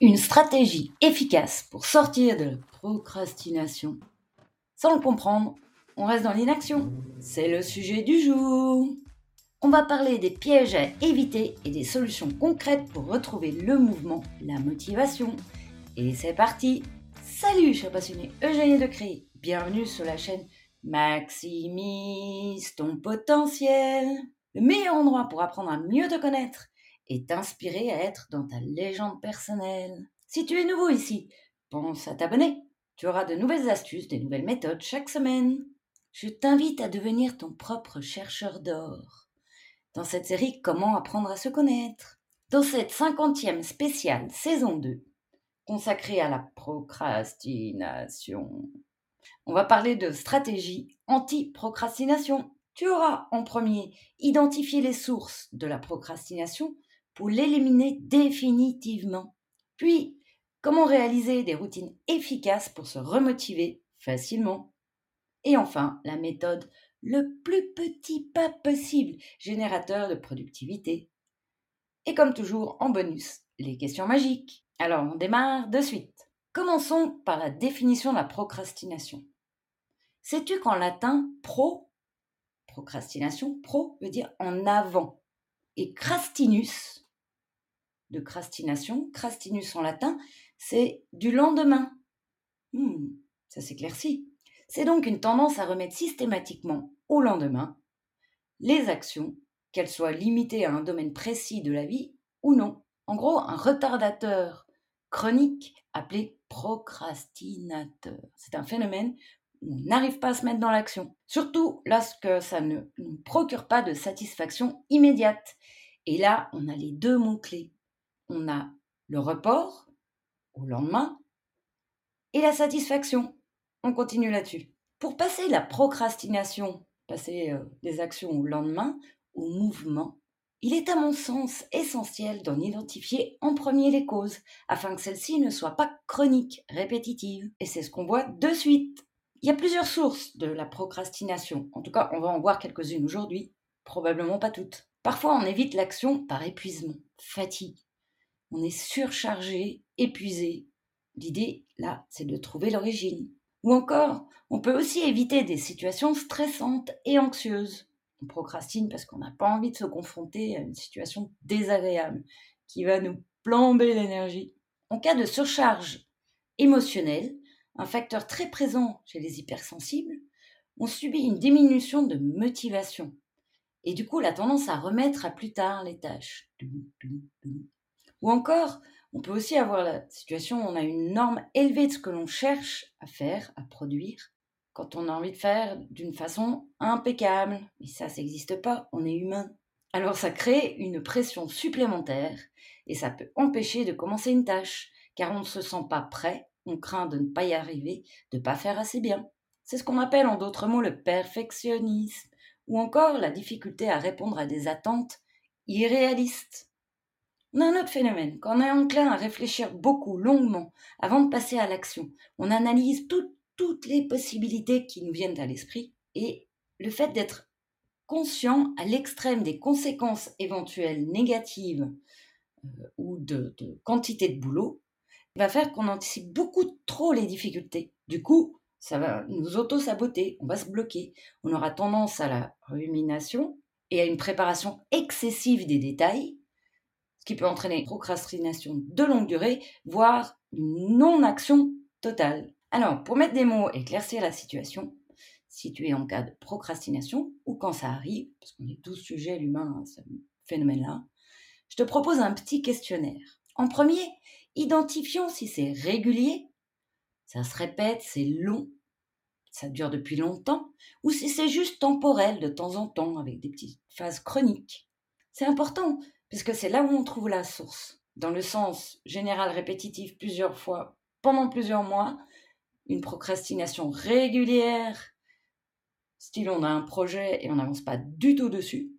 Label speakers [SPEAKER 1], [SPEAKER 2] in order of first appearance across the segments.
[SPEAKER 1] Une stratégie efficace pour sortir de la procrastination. Sans le comprendre, on reste dans l'inaction. C'est le sujet du jour. On va parler des pièges à éviter et des solutions concrètes pour retrouver le mouvement, la motivation. Et c'est parti Salut chers passionnés, Eugénie de Cré. Bienvenue sur la chaîne Maximise ton potentiel. Le meilleur endroit pour apprendre à mieux te connaître et t'inspirer à être dans ta légende personnelle. Si tu es nouveau ici, pense à t'abonner. Tu auras de nouvelles astuces, des nouvelles méthodes chaque semaine. Je t'invite à devenir ton propre chercheur d'or. Dans cette série Comment apprendre à se connaître? Dans cette cinquantième spéciale saison 2, consacrée à la procrastination, on va parler de stratégie anti-procrastination. Tu auras en premier identifié les sources de la procrastination l'éliminer définitivement. Puis, comment réaliser des routines efficaces pour se remotiver facilement? Et enfin, la méthode le plus petit pas possible, générateur de productivité. Et comme toujours, en bonus, les questions magiques. Alors, on démarre de suite. Commençons par la définition de la procrastination. Sais-tu qu'en latin, pro, procrastination, pro veut dire en avant, et crastinus de crastination, crastinus en latin, c'est du lendemain. Hmm, ça s'éclaircit. C'est donc une tendance à remettre systématiquement au lendemain les actions, qu'elles soient limitées à un domaine précis de la vie ou non. En gros, un retardateur chronique appelé procrastinateur. C'est un phénomène où on n'arrive pas à se mettre dans l'action. Surtout lorsque ça ne nous procure pas de satisfaction immédiate. Et là, on a les deux mots-clés on a le report au lendemain et la satisfaction. On continue là-dessus. Pour passer la procrastination, passer euh, des actions au lendemain, au mouvement, il est à mon sens essentiel d'en identifier en premier les causes, afin que celles-ci ne soient pas chroniques, répétitives. Et c'est ce qu'on voit de suite. Il y a plusieurs sources de la procrastination. En tout cas, on va en voir quelques-unes aujourd'hui, probablement pas toutes. Parfois, on évite l'action par épuisement, fatigue, on est surchargé, épuisé. L'idée, là, c'est de trouver l'origine. Ou encore, on peut aussi éviter des situations stressantes et anxieuses. On procrastine parce qu'on n'a pas envie de se confronter à une situation désagréable qui va nous plomber l'énergie. En cas de surcharge émotionnelle, un facteur très présent chez les hypersensibles, on subit une diminution de motivation. Et du coup, la tendance à remettre à plus tard les tâches. Ou encore, on peut aussi avoir la situation où on a une norme élevée de ce que l'on cherche à faire, à produire, quand on a envie de faire d'une façon impeccable. Mais ça, ça n'existe pas, on est humain. Alors ça crée une pression supplémentaire et ça peut empêcher de commencer une tâche, car on ne se sent pas prêt, on craint de ne pas y arriver, de ne pas faire assez bien. C'est ce qu'on appelle en d'autres mots le perfectionnisme, ou encore la difficulté à répondre à des attentes irréalistes. Un autre phénomène. Quand on est enclin à réfléchir beaucoup, longuement, avant de passer à l'action, on analyse toutes les possibilités qui nous viennent à l'esprit et le fait d'être conscient à l'extrême des conséquences éventuelles négatives euh, ou de, de, quantité de boulot va faire qu'on anticipe beaucoup trop les difficultés. Du coup, ça va nous auto-saboter, on va se bloquer, on aura tendance à la rumination et à une préparation excessive des détails qui peut entraîner procrastination de longue durée, voire une non-action totale. Alors, pour mettre des mots et éclaircir la situation, si tu es en cas de procrastination ou quand ça arrive, parce qu'on est tous sujets, l'humain, à ce phénomène-là, je te propose un petit questionnaire. En premier, identifions si c'est régulier, ça se répète, c'est long, ça dure depuis longtemps, ou si c'est juste temporel de temps en temps avec des petites phases chroniques. C'est important puisque c'est là où on trouve la source. Dans le sens général répétitif plusieurs fois pendant plusieurs mois, une procrastination régulière, style on a un projet et on n'avance pas du tout dessus,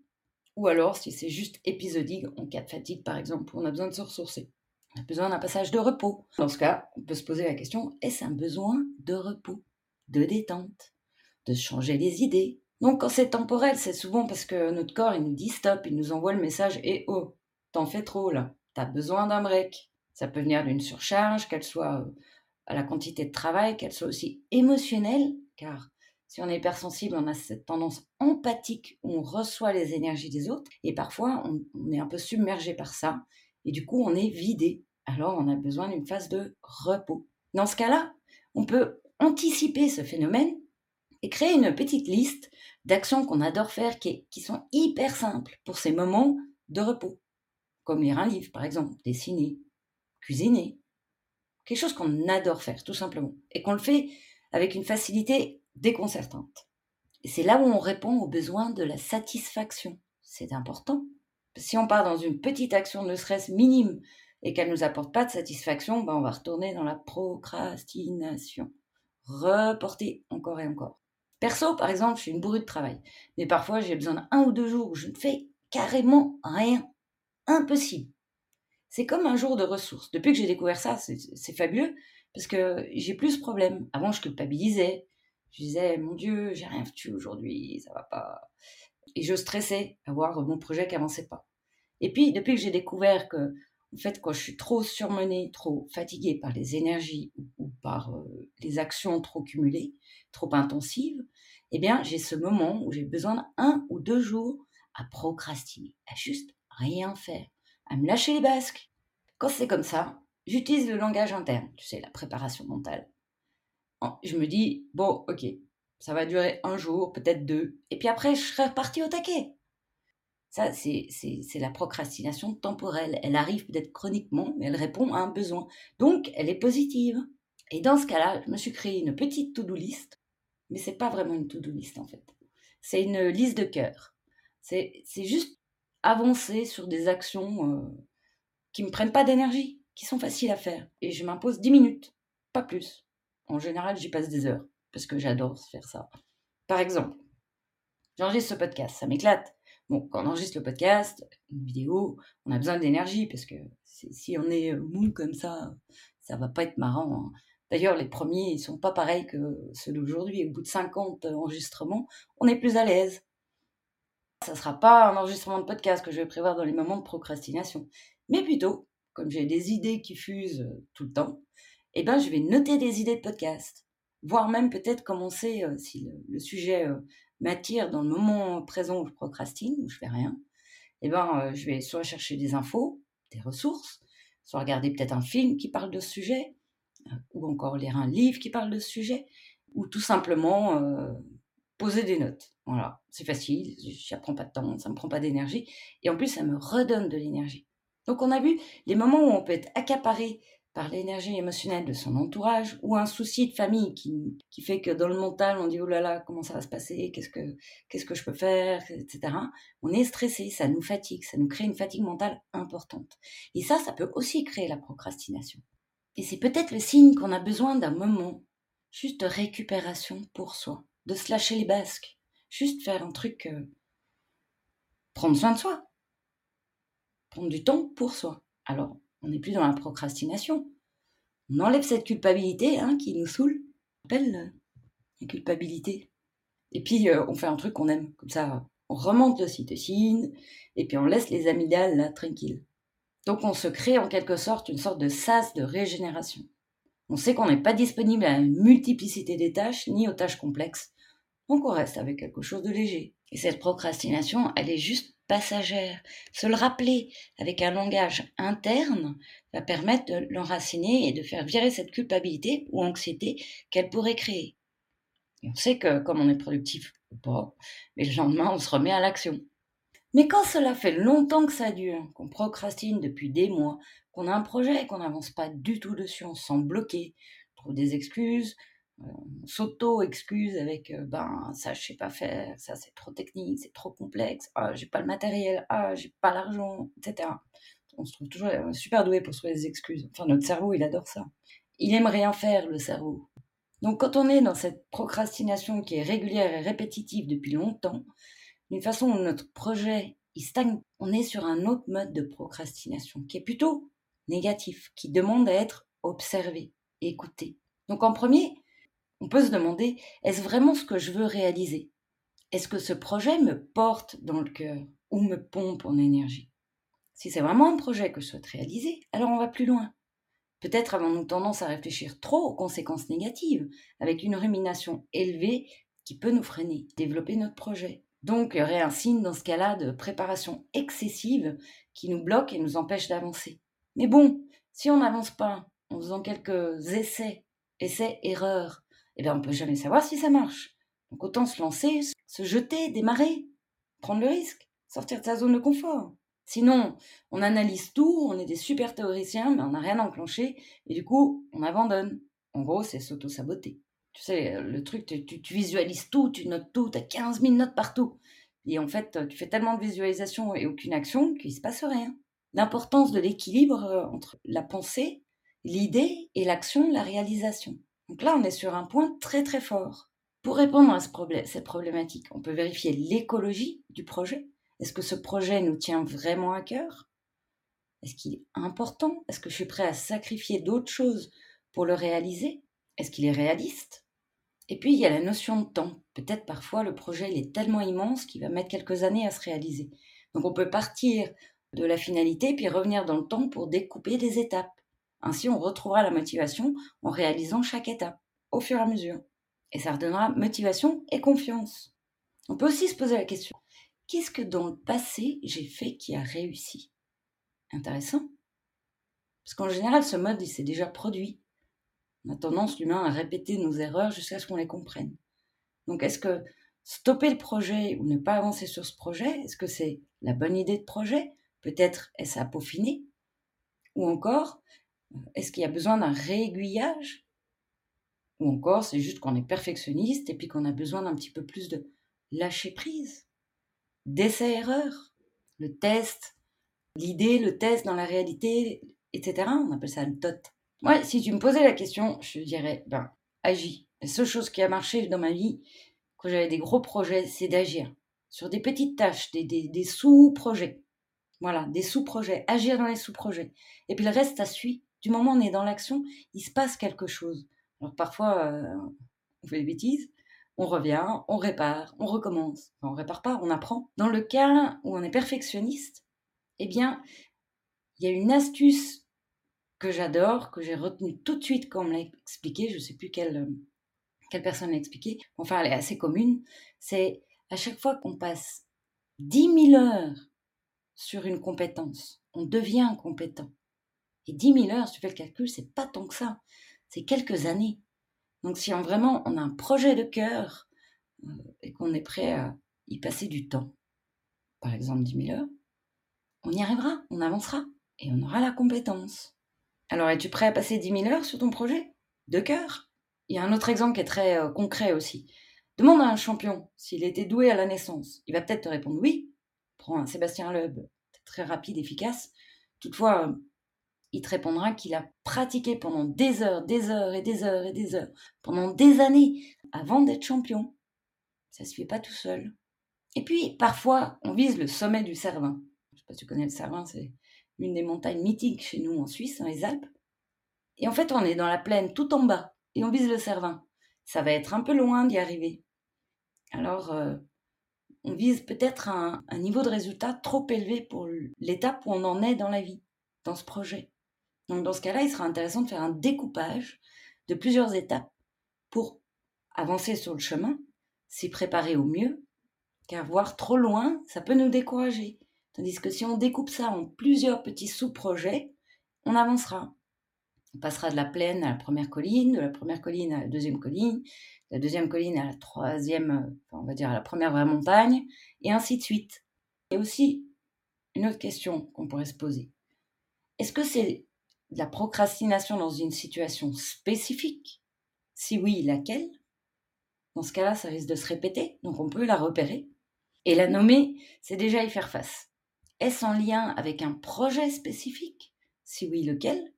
[SPEAKER 1] ou alors si c'est juste épisodique, en cas de fatigue par exemple, on a besoin de se ressourcer. On a besoin d'un passage de repos. Dans ce cas, on peut se poser la question, est-ce un besoin de repos, de détente, de changer les idées, donc quand c'est temporel, c'est souvent parce que notre corps, il nous dit stop, il nous envoie le message et oh, t'en fais trop là, t'as besoin d'un break. Ça peut venir d'une surcharge, qu'elle soit à la quantité de travail, qu'elle soit aussi émotionnelle, car si on est hypersensible, on a cette tendance empathique où on reçoit les énergies des autres et parfois on, est un peu submergé par ça et du coup on est vidé. Alors on a besoin d'une phase de repos. Dans ce cas-là, on peut anticiper ce phénomène et créer une petite liste d'actions qu'on adore faire qui, sont hyper simples pour ces moments de repos, comme lire un livre par exemple, dessiner, cuisiner, quelque chose qu'on adore faire tout simplement et qu'on le fait avec une facilité déconcertante. Et c'est là où on répond aux besoins de la satisfaction. C'est important. Si on part dans une petite action de stress minime et qu'elle ne nous apporte pas de satisfaction, ben on va retourner dans la procrastination. Reporter encore et encore. Perso, par exemple, je suis une bourrue de travail. Mais parfois, j'ai besoin d'un ou deux jours où je ne fais carrément rien. Impossible. C'est comme un jour de ressources. Depuis que j'ai découvert ça, c'est fabuleux parce que j'ai plus ce problème. Avant, je culpabilisais, je disais, mon Dieu, j'ai rien foutu aujourd'hui, ça va pas. Et je stressais à voir mon projet qui avançait pas. Et puis, depuis que j'ai découvert que, en fait, quand je suis trop surmenée, trop fatiguée par les énergies ou, par euh, les actions trop cumulées, trop intensives, eh bien, j'ai ce moment où j'ai besoin d'un ou deux jours à procrastiner, à juste rien faire, à me lâcher les basques. Quand c'est comme ça, j'utilise le langage interne, tu sais, la préparation mentale je me dis, bon, ok, ça va durer un jour, peut-être deux, et puis après, je serai reparti au taquet. Ça, c'est la procrastination temporelle. Elle arrive peut-être chroniquement, mais elle répond à un besoin. Donc, elle est positive. Et dans ce cas-là, je me suis créé une petite to-do list, mais c'est pas vraiment une to-do list en fait. C'est une liste de cœur. C'est juste avancer sur des actions euh, qui me prennent pas d'énergie, qui sont faciles à faire. Et je m'impose 10 minutes, pas plus. En général, j'y passe des heures parce que j'adore faire ça. Par exemple, j'enregistre ce podcast, ça m'éclate. Quand on enregistre le podcast, une vidéo, on a besoin d'énergie parce que si on est mou comme ça, ça va pas être marrant. Hein. D'ailleurs, les premiers, ils sont pas pareils que ceux d'aujourd'hui. Au bout de 50 enregistrements, on est plus à l'aise. Ça sera pas un enregistrement de podcast que je vais prévoir dans les moments de procrastination, mais plutôt, comme j'ai des idées qui fusent euh, tout le temps, eh ben, je vais noter des idées de podcast, voire même peut-être commencer, euh, si le, sujet euh, m'attire dans le moment présent où je procrastine, où je fais rien, eh ben, euh, je vais soit chercher des infos, des ressources, soit regarder peut-être un film qui parle de ce sujet, ou encore lire un livre qui parle de ce sujet, ou tout simplement poser des notes. Voilà, c'est facile, j'apprends pas de temps, ça me prend pas d'énergie, et en plus ça me redonne de l'énergie. Donc on a vu les moments où on peut être accaparé par l'énergie émotionnelle de son entourage ou un souci de famille qui, qui, fait que dans le mental on dit oh là là comment ça va se passer qu'est-ce que qu'est-ce que je peux faire etc on est stressé ça nous fatigue ça nous crée une fatigue mentale importante. Et ça ça peut aussi créer la procrastination. Et c'est peut-être le signe qu'on a besoin d'un moment juste de récupération pour soi de se lâcher les basques juste faire un truc euh, prendre soin de soi prendre du temps pour soi. Alors on n'est plus dans la procrastination. On enlève cette culpabilité hein, qui nous saoule. Appelle euh, la culpabilité. Et puis, euh, on fait un truc qu'on aime. Comme ça, on remonte l'ocytocine et puis on laisse les amygdales tranquilles. Donc, on se crée en quelque sorte une sorte de sas de régénération. On sait qu'on n'est pas disponible à une multiplicité des tâches ni aux tâches complexes. Donc, on reste avec quelque chose de léger. Et cette procrastination, elle est juste passagère. Se le rappeler avec un langage interne va permettre de l'enraciner et de faire virer cette culpabilité ou anxiété qu'elle pourrait créer. on sait que comme on est productif ou pas, mais le lendemain on se remet à l'action. Mais quand cela fait longtemps que ça dure, qu'on procrastine depuis des mois, qu'on a un projet et qu'on n'avance pas du tout dessus, on se sent bloqué, on trouve des excuses, on s'auto-excuse avec ben ça je sais pas faire, ça c'est trop technique, c'est trop complexe, ah j'ai pas le matériel, ah j'ai pas l'argent, etc. On se trouve toujours super doué pour trouver des excuses. Enfin notre cerveau il adore ça. Il aime rien faire le cerveau. Donc quand on est dans cette procrastination qui est régulière et répétitive depuis longtemps, d'une façon où notre projet il stagne, on est sur un autre mode de procrastination qui est plutôt négatif, qui demande à être observé, écouté. Donc en premier, on peut se demander, est-ce vraiment ce que je veux réaliser? Est-ce que ce projet me porte dans le cœur ou me pompe en énergie? Si c'est vraiment un projet que je souhaite réaliser, alors on va plus loin. Peut-être avons-nous tendance à réfléchir trop aux conséquences négatives, avec une rumination élevée qui peut nous freiner, développer notre projet. Donc, il y aurait dans ce cas-là de préparation excessive qui nous bloque et nous empêche d'avancer. Mais bon, si on n'avance pas en faisant quelques essais, essais, erreurs, eh bien, on ne peut jamais savoir si ça marche. Donc, autant se lancer, se jeter, démarrer, prendre le risque, sortir de sa zone de confort. Sinon, on analyse tout, on est des super théoriciens, mais on n'a rien enclenché, et du coup, on abandonne. En gros, c'est s'auto-saboter. Tu sais, le truc, tu, visualises tout, tu notes tout, tu as 15 000 notes partout. Et en fait, tu fais tellement de visualisation et aucune action qu'il ne se passe rien. L'importance de l'équilibre euh, entre la pensée, l'idée et l'action, la réalisation. Donc là, on est sur un point très très fort. Pour répondre à cette problématique, on peut vérifier l'écologie du projet. Est-ce que ce projet nous tient vraiment à cœur? Est-ce qu'il est important? Est-ce que je suis prêt à sacrifier d'autres choses pour le réaliser? Est-ce qu'il est réaliste? Et puis, il y a la notion de temps. Peut-être parfois le projet il est tellement immense qu'il va mettre quelques années à se réaliser. Donc on peut partir de la finalité puis revenir dans le temps pour découper des étapes. Ainsi, on retrouvera la motivation en réalisant chaque étape au fur et à mesure. Et ça redonnera motivation et confiance. On peut aussi se poser la question, qu'est-ce que dans le passé j'ai fait qui a réussi? Intéressant. Parce qu'en général, ce mode, il s'est déjà produit. On a tendance, l'humain, à répéter nos erreurs jusqu'à ce qu'on les comprenne. Donc, est-ce que stopper le projet ou ne pas avancer sur ce projet, est-ce que c'est la bonne idée de projet? Peut-être est-ce à peaufiner? Ou encore, est-ce qu'il y a besoin d'un réaiguillage? Ou encore, c'est juste qu'on est perfectionniste et puis qu'on a besoin d'un petit peu plus de lâcher prise d'essai-erreur, le test, l'idée, le test dans la réalité, etc. On appelle ça le TOT. Moi, si tu me posais la question, je dirais, ben, agis. La seule chose qui a marché dans ma vie, quand j'avais des gros projets, c'est d'agir sur des petites tâches, des, des, sous-projets. Voilà, des sous-projets, agir dans les sous-projets. Et puis le reste, ça suit. Du moment où on est dans l'action, il se passe quelque chose. Alors parfois, euh, on fait des bêtises, on revient, on répare, on recommence. Enfin, on répare pas, on apprend. Dans le cas où on est perfectionniste, eh bien, il y a une astuce que j'adore, que j'ai retenue tout de suite quand on me l'a expliqué, je ne sais plus quelle, personne l'a expliqué, enfin elle est assez commune, c'est à chaque fois qu'on passe 10 000 heures sur une compétence, on devient compétent. Et 10 000 heures, si tu fais le calcul, c'est pas tant que ça, c'est quelques années. Donc si on, vraiment on a un projet de cœur euh, et qu'on est prêt à y passer du temps, par exemple 10 000 heures, on y arrivera, on avancera et on aura la compétence. Alors es-tu prêt à passer 10 000 heures sur ton projet De cœur? Il y a un autre exemple qui est très euh, concret aussi. Demande à un champion s'il était doué à la naissance. Il va peut-être te répondre oui. Prends un Sébastien Loeb, très rapide, efficace. Toutefois, il te répondra qu'il a pratiqué pendant des heures, des heures et des heures et des heures, pendant des années, avant d'être champion. Ça se fait pas tout seul. Et puis, parfois, on vise le sommet du Cervin. Je sais pas si tu connais le Cervin, c'est une des montagnes mythiques chez nous en Suisse, dans les Alpes. Et en fait, on est dans la plaine tout en bas, et on vise le Cervin. Ça va être un peu loin d'y arriver. Alors, euh, on vise peut-être un niveau de résultat trop élevé pour l'étape où on en est dans la vie, dans ce projet. Donc dans ce cas-là, il sera intéressant de faire un découpage de plusieurs étapes pour avancer sur le chemin, s'y préparer au mieux, car voir trop loin, ça peut nous décourager. Tandis que si on découpe ça en plusieurs petits sous-projets, on avancera. On passera de la plaine à la première colline, de la première colline à la deuxième colline, de la deuxième colline à la troisième, on va dire à la première vraie montagne, et ainsi de suite. Et aussi, une autre question qu'on pourrait se poser. Est-ce que c'est la procrastination dans une situation spécifique Si oui, laquelle Dans ce cas-là, ça risque de se répéter, donc on peut la repérer. Et la nommer, c'est déjà y faire face. Est-ce en lien avec un projet spécifique Si oui, lequel?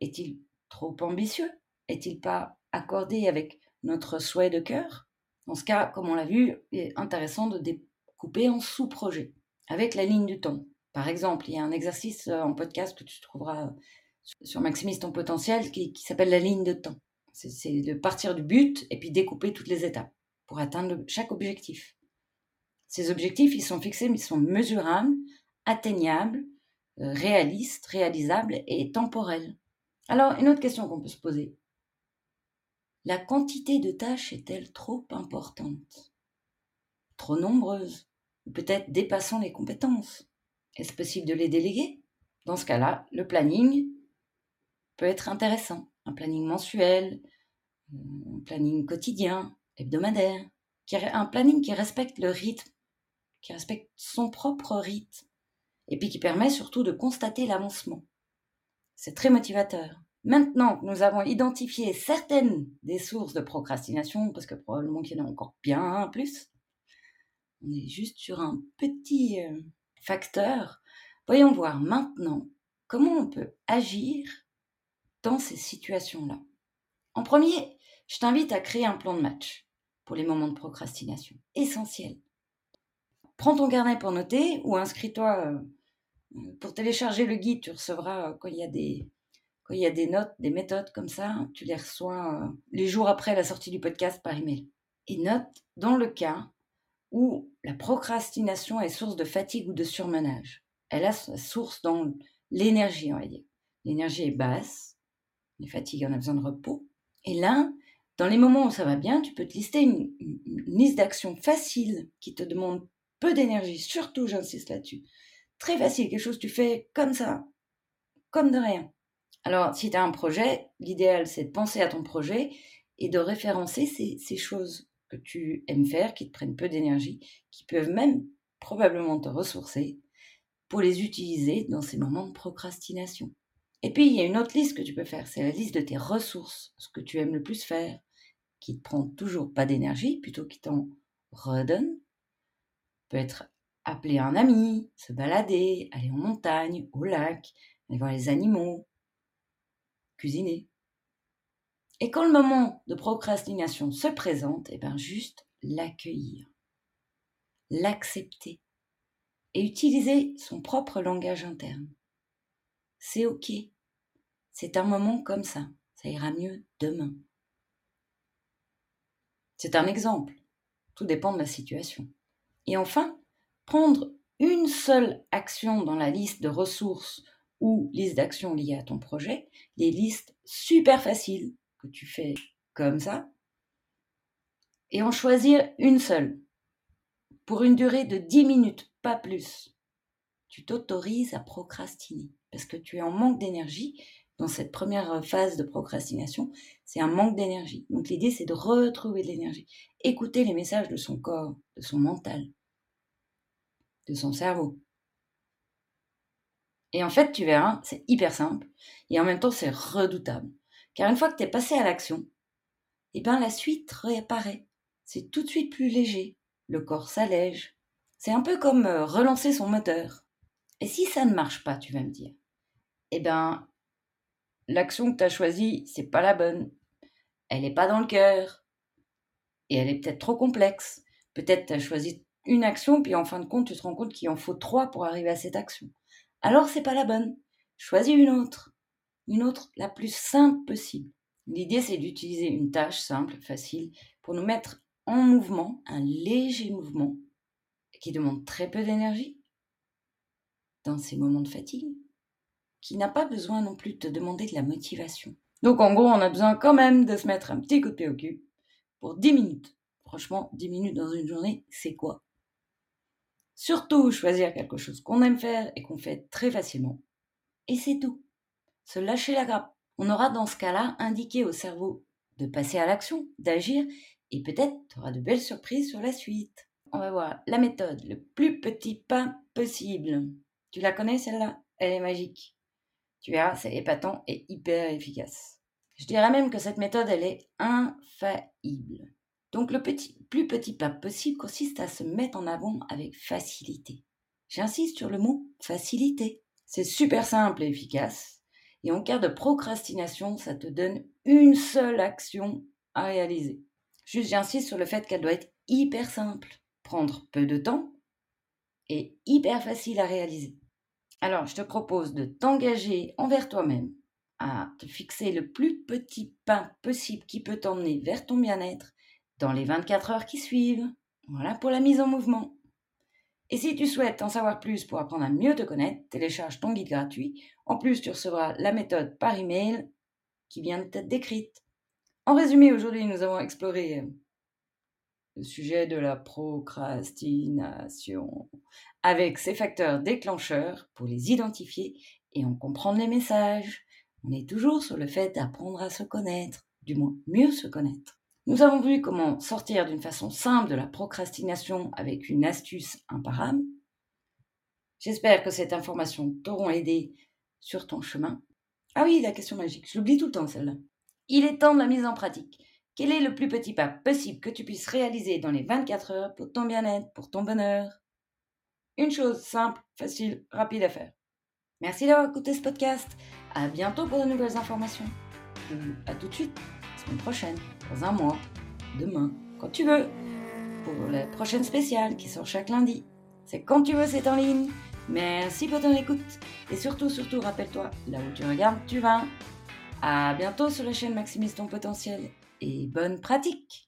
[SPEAKER 1] Est-il trop ambitieux? Est-il pas accordé avec notre souhait de cœur? Dans ce cas, comme on l'a vu, il est intéressant de découper en sous-projets, avec la ligne du temps. Par exemple, il y a un exercice en podcast que tu trouveras sur Maximise ton potentiel qui, s'appelle la ligne de temps. C'est de partir du but et puis découper toutes les étapes pour atteindre chaque objectif. Ces objectifs, ils sont fixés, mais ils sont mesurables, atteignables, euh, réalistes, réalisables et temporels. Alors, une autre question qu'on peut se poser. La quantité de tâches est-elle trop importante? Trop nombreuse? Peut-être dépassant les compétences? Est-ce possible de les déléguer? Dans ce cas-là, le planning peut être intéressant. Un planning mensuel, un planning quotidien, hebdomadaire, un planning qui respecte le rythme, qui respecte son propre rythme, et puis qui permet surtout de constater l'avancement. C'est très motivateur. Maintenant que nous avons identifié certaines des sources de procrastination, parce que probablement qu'il y en a encore bien plus, on est juste sur un petit euh, facteur. Voyons voir maintenant comment on peut agir dans ces situations-là. En premier, je t'invite à créer un plan de match pour les moments de procrastination. Essentiel. Prends ton carnet pour noter ou inscris-toi euh, pour télécharger le guide. Tu recevras euh, quand il y a des, quand il y a des notes, des méthodes comme ça, tu les reçois euh, les jours après la sortie du podcast par email. Et note dans le cas où la procrastination est source de fatigue ou de surmenage. Elle a sa source dans l'énergie, on va dire. L'énergie est basse, les fatigues, on a besoin de repos. Et là, dans les moments où ça va bien, tu peux te lister une, liste d'actions faciles qui te demandent peu d'énergie, surtout j'insiste là-dessus. Très facile, quelque chose tu fais comme ça, comme de rien. Alors, si tu as un projet, l'idéal c'est de penser à ton projet et de référencer ces choses que tu aimes faire, qui te prennent peu d'énergie, qui peuvent même probablement te ressourcer pour les utiliser dans ces moments de procrastination. Et puis, il y a une autre liste que tu peux faire, c'est la liste de tes ressources, ce que tu aimes le plus faire, qui te prend toujours pas d'énergie, plutôt qui t'en redonne. Peut être appeler un ami, se balader, aller en montagne, au lac, aller voir les animaux, cuisiner. Et quand le moment de procrastination se présente, et eh bien juste l'accueillir, l'accepter et utiliser son propre langage interne. C'est ok. C'est un moment comme ça. Ça ira mieux demain. C'est un exemple. Tout dépend de la situation. Et enfin, prendre une seule action dans la liste de ressources ou liste d'actions liées à ton projet, des listes super faciles que tu fais comme ça, et en choisir une seule pour une durée de 10 minutes, pas plus. Tu t'autorises à procrastiner parce que tu es en manque d'énergie dans cette première phase de procrastination, c'est un manque d'énergie. Donc l'idée, c'est de retrouver de l'énergie. Écouter les messages de son corps, de son mental, de son cerveau. Et en fait, tu verras, c'est hyper simple et en même temps, c'est redoutable. Car une fois que tu es passé à l'action, eh ben, la suite réapparaît. C'est tout de suite plus léger. Le corps s'allège. C'est un peu comme euh, relancer son moteur. Et si ça ne marche pas, tu vas me dire, eh ben, l'action que tu as choisie, c'est pas la bonne. Elle n'est pas dans le cœur. Et elle est peut-être trop complexe. Peut-être tu as choisi une action, puis en fin de compte, tu te rends compte qu'il en faut trois pour arriver à cette action. Alors c'est pas la bonne. Choisis une autre. Une autre la plus simple possible. L'idée, c'est d'utiliser une tâche simple, facile, pour nous mettre en mouvement, un léger mouvement, qui demande très peu d'énergie dans ces moments de fatigue qui n'a pas besoin non plus de te demander de la motivation. Donc en gros, on a besoin quand même de se mettre un petit coup de pied au cul pour 10 minutes. Franchement, 10 minutes dans une journée, c'est quoi? Surtout choisir quelque chose qu'on aime faire et qu'on fait très facilement. Et c'est tout. Se lâcher la grappe. On aura dans ce cas-là indiqué au cerveau de passer à l'action, d'agir, et peut-être tu auras de belles surprises sur la suite. On va voir la méthode, le plus petit pas possible. Tu la connais celle-là? Elle est magique. Tu verras, c'est épatant et hyper efficace. Je dirais même que cette méthode, elle est infaillible. Donc le petit, plus petit pas possible consiste à se mettre en avant avec facilité. J'insiste sur le mot facilité. C'est super simple et efficace. Et en cas de procrastination, ça te donne une seule action à réaliser. Juste, j'insiste sur le fait qu'elle doit être hyper simple, prendre peu de temps et hyper facile à réaliser. Alors, je te propose de t'engager envers toi-même à te fixer le plus petit pas possible qui peut t'emmener vers ton bien-être dans les 24 heures qui suivent. Voilà pour la mise en mouvement. Et si tu souhaites en savoir plus pour apprendre à mieux te connaître, télécharge ton guide gratuit. En plus, tu recevras la méthode par email qui vient de t'être décrite. En résumé, aujourd'hui, nous avons exploré euh, le sujet de la procrastination avec ses facteurs déclencheurs pour les identifier et en comprendre les messages. On est toujours sur le fait d'apprendre à se connaître, du moins mieux se connaître. Nous avons vu comment sortir d'une façon simple de la procrastination avec une astuce imparable. J'espère que cette information t'auront aidé sur ton chemin. Ah oui, la question magique, je l'oublie tout le temps celle-là. Il est temps de la mise en pratique. Quel est le plus petit pas possible que tu puisses réaliser dans les 24 heures pour ton bien-être, pour ton bonheur? Une chose simple, facile, rapide à faire. Merci d'avoir écouté ce podcast. À bientôt pour de nouvelles informations. À tout de suite, semaine prochaine, dans un mois, demain, quand tu veux, pour la prochaine spéciale qui sort chaque lundi. C'est quand tu veux, c'est en ligne. Merci pour ton écoute. Et surtout, surtout, rappelle-toi, là où tu regardes, tu vas. À bientôt sur la chaîne Maximise ton potentiel et bonne pratique